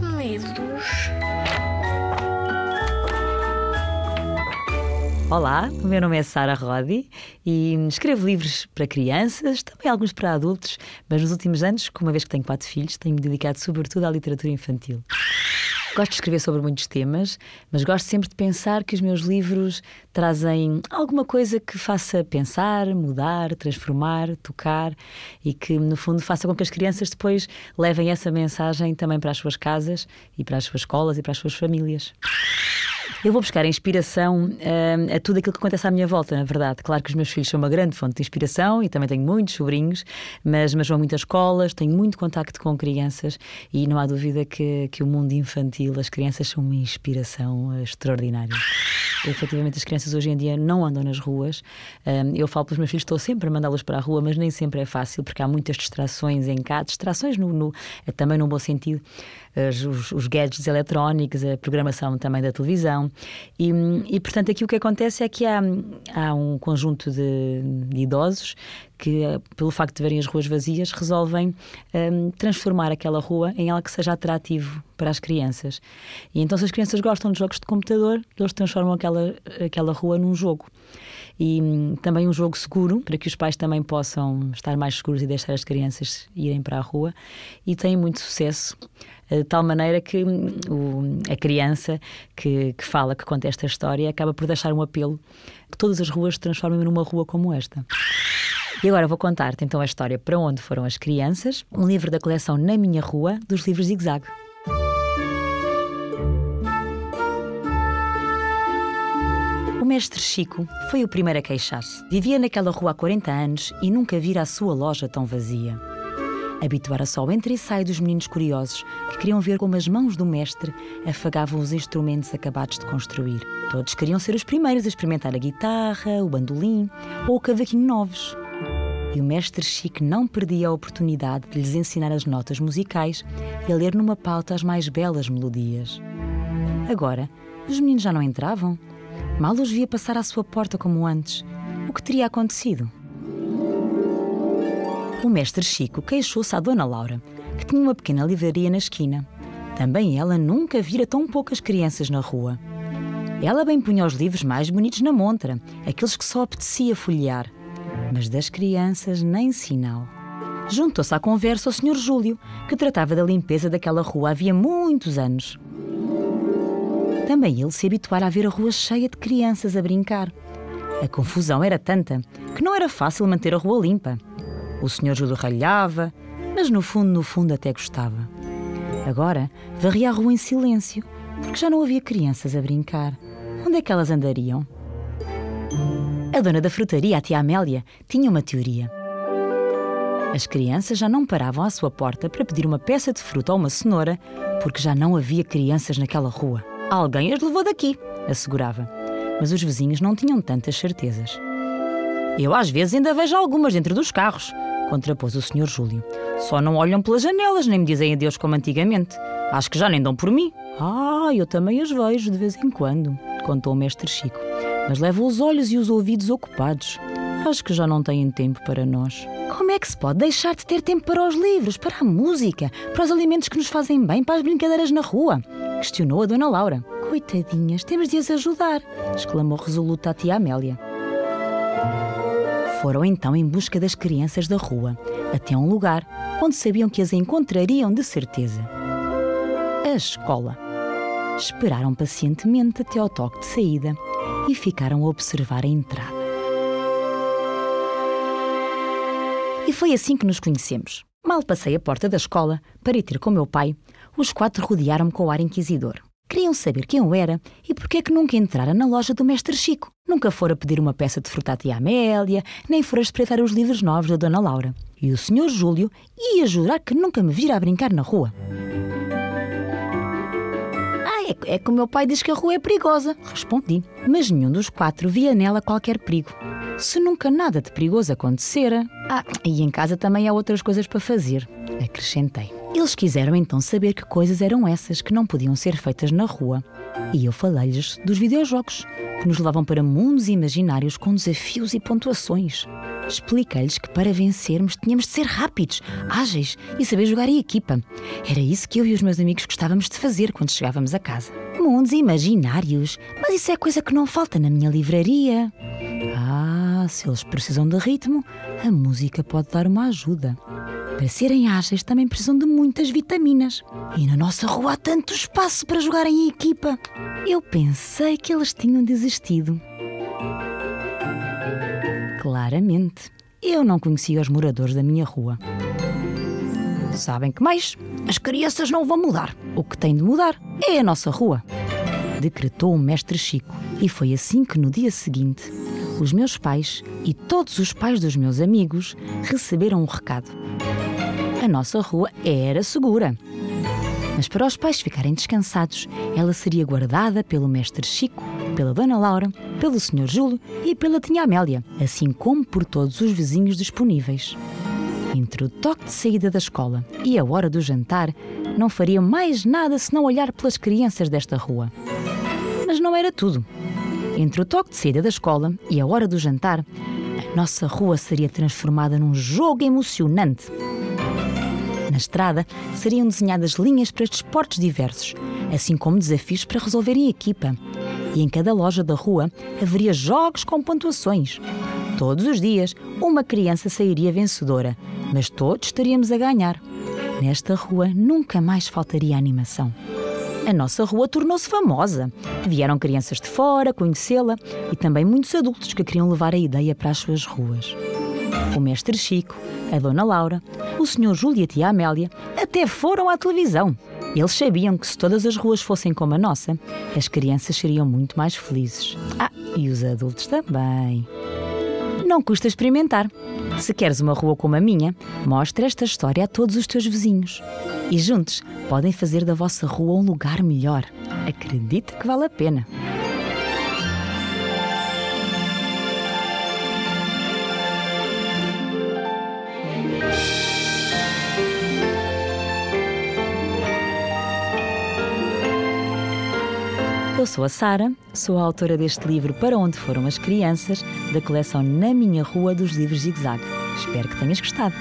medos. Olá, o meu nome é Sara Rodi e escrevo livros para crianças, também alguns para adultos, mas nos últimos anos, como uma vez que tenho quatro filhos, tenho-me dedicado sobretudo à literatura infantil. Gosto de escrever sobre muitos temas, mas gosto sempre de pensar que os meus livros trazem alguma coisa que faça pensar, mudar, transformar, tocar e que, no fundo, faça com que as crianças depois levem essa mensagem também para as suas casas e para as suas escolas e para as suas famílias. Eu vou buscar inspiração uh, a tudo aquilo que acontece à minha volta, na verdade. Claro que os meus filhos são uma grande fonte de inspiração e também tenho muitos sobrinhos, mas, mas a muitas escolas, tenho muito contacto com crianças e não há dúvida que, que o mundo infantil, as crianças são uma inspiração extraordinária. Efetivamente, as crianças hoje em dia não andam nas ruas. Eu falo para os meus filhos, estou sempre a mandá-los para a rua, mas nem sempre é fácil, porque há muitas distrações em casa, distrações no, no, também no bom sentido, os, os gadgets eletrónicos, a programação também da televisão. E, e, portanto, aqui o que acontece é que há, há um conjunto de, de idosos que, pelo facto de verem as ruas vazias, resolvem um, transformar aquela rua em algo que seja atrativo para as crianças. E então, se as crianças gostam de jogos de computador, eles transformam aquela, aquela rua num jogo. E hum, também um jogo seguro, para que os pais também possam estar mais seguros e deixar as crianças irem para a rua. E tem muito sucesso de tal maneira que hum, o, a criança que, que fala, que conta esta história, acaba por deixar um apelo que todas as ruas se transformem numa rua como esta. E agora vou contar-te então a história Para Onde Foram as Crianças, um livro da coleção Na Minha Rua, dos livros Zig Zag. Mestre Chico foi o primeiro a queixar-se. Vivia naquela rua há 40 anos e nunca vira a sua loja tão vazia. Habituara só o entra e sai dos meninos curiosos que queriam ver como as mãos do mestre afagavam os instrumentos acabados de construir. Todos queriam ser os primeiros a experimentar a guitarra, o bandolim ou o cavaquinho novos e o mestre Chic não perdia a oportunidade de lhes ensinar as notas musicais e a ler numa pauta as mais belas melodias. Agora, os meninos já não entravam. Mal os via passar à sua porta como antes. O que teria acontecido? O mestre Chico queixou-se à Dona Laura, que tinha uma pequena livraria na esquina. Também ela nunca vira tão poucas crianças na rua. Ela bem punha os livros mais bonitos na montra, aqueles que só apetecia folhear mas das crianças nem sinal. Juntou-se à conversa o Sr. Júlio, que tratava da limpeza daquela rua havia muitos anos. Também ele se habituara a ver a rua cheia de crianças a brincar. A confusão era tanta que não era fácil manter a rua limpa. O Sr. Júlio ralhava, mas no fundo, no fundo até gostava. Agora varria a rua em silêncio, porque já não havia crianças a brincar. Onde é que elas andariam? A dona da frutaria, a tia Amélia, tinha uma teoria. As crianças já não paravam à sua porta para pedir uma peça de fruta ou uma cenoura, porque já não havia crianças naquela rua. Alguém as levou daqui, assegurava. Mas os vizinhos não tinham tantas certezas. Eu às vezes ainda vejo algumas dentro dos carros, contrapôs o Sr. Júlio. Só não olham pelas janelas nem me dizem adeus como antigamente. Acho que já nem dão por mim. Ah, eu também as vejo de vez em quando, contou o mestre Chico mas levo os olhos e os ouvidos ocupados. Acho que já não têm tempo para nós. Como é que se pode deixar de ter tempo para os livros, para a música, para os alimentos que nos fazem bem, para as brincadeiras na rua? Questionou a Dona Laura. Coitadinhas, temos de as ajudar, exclamou resoluta a tia Amélia. Foram então em busca das crianças da rua, até um lugar onde sabiam que as encontrariam de certeza. A escola. Esperaram pacientemente até ao toque de saída e ficaram a observar a entrada. E foi assim que nos conhecemos. Mal passei a porta da escola para ir ter com meu pai, os quatro rodearam-me com o ar inquisidor. Queriam saber quem eu era e por que nunca entrara na loja do mestre Chico. Nunca fora pedir uma peça de fruta à Amélia, nem fora espreitar os livros novos da Dona Laura. E o senhor Júlio ia jurar que nunca me vira a brincar na rua. É, é que o meu pai diz que a rua é perigosa, respondi. Mas nenhum dos quatro via nela qualquer perigo. Se nunca nada de perigoso acontecera. Ah, e em casa também há outras coisas para fazer, acrescentei. Eles quiseram então saber que coisas eram essas que não podiam ser feitas na rua. E eu falei-lhes dos videojogos, que nos levavam para mundos imaginários com desafios e pontuações. Expliquei-lhes que para vencermos tínhamos de ser rápidos, ágeis e saber jogar em equipa. Era isso que eu e os meus amigos gostávamos de fazer quando chegávamos a casa. Mundos imaginários, mas isso é coisa que não falta na minha livraria. Ah, se eles precisam de ritmo, a música pode dar uma ajuda. Para serem ágeis também precisam de muitas vitaminas. E na nossa rua há tanto espaço para jogarem em equipa. Eu pensei que eles tinham desistido. Claramente, eu não conhecia os moradores da minha rua. Sabem que mais? As crianças não vão mudar. O que tem de mudar é a nossa rua. Decretou o mestre Chico. E foi assim que no dia seguinte, os meus pais e todos os pais dos meus amigos receberam um recado. A nossa rua era segura. Mas para os pais ficarem descansados, ela seria guardada pelo mestre Chico, pela Dona Laura, pelo Sr. Júlio e pela Tinha Amélia, assim como por todos os vizinhos disponíveis. Entre o toque de saída da escola e a hora do jantar, não faria mais nada senão olhar pelas crianças desta rua. Mas não era tudo. Entre o toque de saída da escola e a hora do jantar, a nossa rua seria transformada num jogo emocionante. Estrada seriam desenhadas linhas para desportos diversos, assim como desafios para resolver em equipa. E em cada loja da rua haveria jogos com pontuações. Todos os dias, uma criança sairia vencedora, mas todos teríamos a ganhar. Nesta rua nunca mais faltaria animação. A nossa rua tornou-se famosa. Vieram crianças de fora conhecê-la e também muitos adultos que queriam levar a ideia para as suas ruas. O mestre Chico, a dona Laura, o senhor Júlio e a tia Amélia até foram à televisão. Eles sabiam que se todas as ruas fossem como a nossa, as crianças seriam muito mais felizes. Ah, e os adultos também. Não custa experimentar. Se queres uma rua como a minha, mostra esta história a todos os teus vizinhos. E juntos podem fazer da vossa rua um lugar melhor. Acredite que vale a pena. Eu sou a Sara, sou a autora deste livro Para Onde Foram as Crianças, da coleção Na Minha Rua dos Livros Zig Zag. Espero que tenhas gostado.